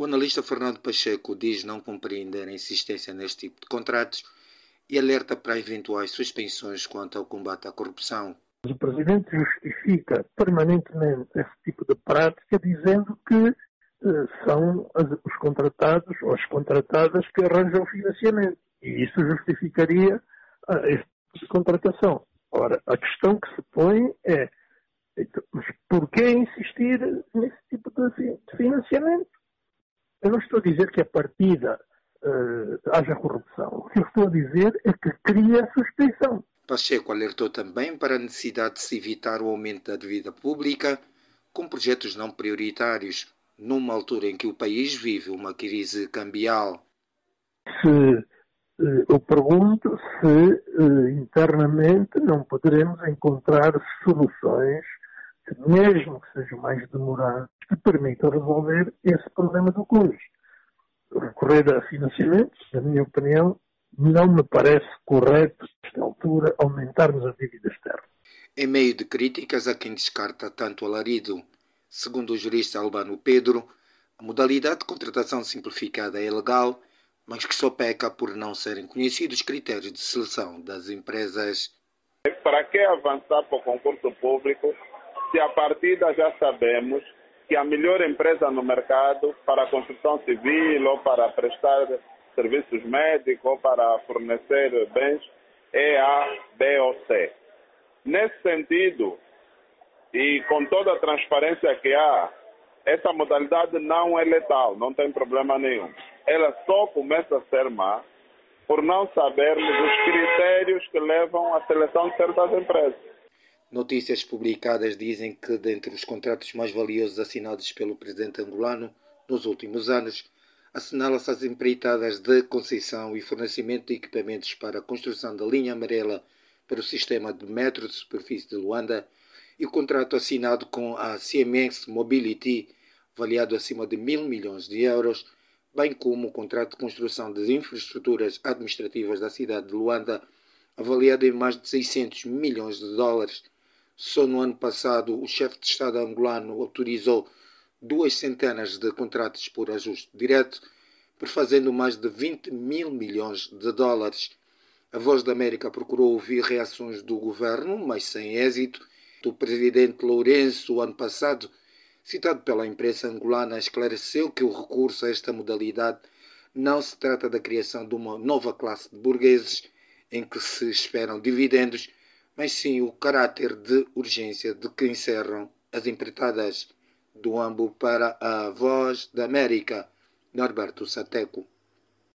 O analista Fernando Pacheco diz não compreender a insistência neste tipo de contratos e alerta para eventuais suspensões quanto ao combate à corrupção. O Presidente justifica permanentemente esse tipo de prática dizendo que eh, são as, os contratados ou as contratadas que arranjam financiamento. E isso justificaria eh, este tipo de contratação. Ora, a questão que se põe é então, mas porquê insistir nesse tipo de financiamento? Eu não estou a dizer que a partida uh, haja corrupção. O que eu estou a dizer é que cria suspeição. Pacheco alertou também para a necessidade de se evitar o aumento da dívida pública com projetos não prioritários, numa altura em que o país vive uma crise cambial. Se eh, eu pergunto se eh, internamente não poderemos encontrar soluções, mesmo que sejam mais demoradas, que permitam resolver esse problema do custo. Recorrer a financiamentos, na minha opinião, não me parece correto, nesta altura, aumentarmos a dívida externa. Em meio de críticas a quem descarta tanto alarido, segundo o jurista Albano Pedro, a modalidade de contratação simplificada é legal mas que só peca por não serem conhecidos critérios de seleção das empresas. Para que avançar para o concurso público se a partida já sabemos que a melhor empresa no mercado para a construção civil ou para prestar serviços médicos ou para fornecer bens é a B ou C. Nesse sentido, e com toda a transparência que há, essa modalidade não é letal, não tem problema nenhum ela só começa a ser má por não sabermos os critérios que levam à seleção de certas empresas. Notícias publicadas dizem que, dentre os contratos mais valiosos assinados pelo presidente angolano nos últimos anos, assinala-se as empreitadas de concessão e fornecimento de equipamentos para a construção da linha amarela para o sistema de metro de superfície de Luanda e o contrato assinado com a CMX Mobility, avaliado acima de mil milhões de euros, bem como o contrato de construção das infraestruturas administrativas da cidade de Luanda, avaliado em mais de 600 milhões de dólares. Só no ano passado, o chefe de Estado angolano autorizou duas centenas de contratos por ajuste direto, prefazendo mais de 20 mil milhões de dólares. A Voz da América procurou ouvir reações do governo, mas sem êxito. O presidente Lourenço, ano passado, citado pela imprensa angolana, esclareceu que o recurso a esta modalidade não se trata da criação de uma nova classe de burgueses em que se esperam dividendos, mas sim o caráter de urgência de que encerram as empreitadas do AMBO para a Voz da América, Norberto Sateco.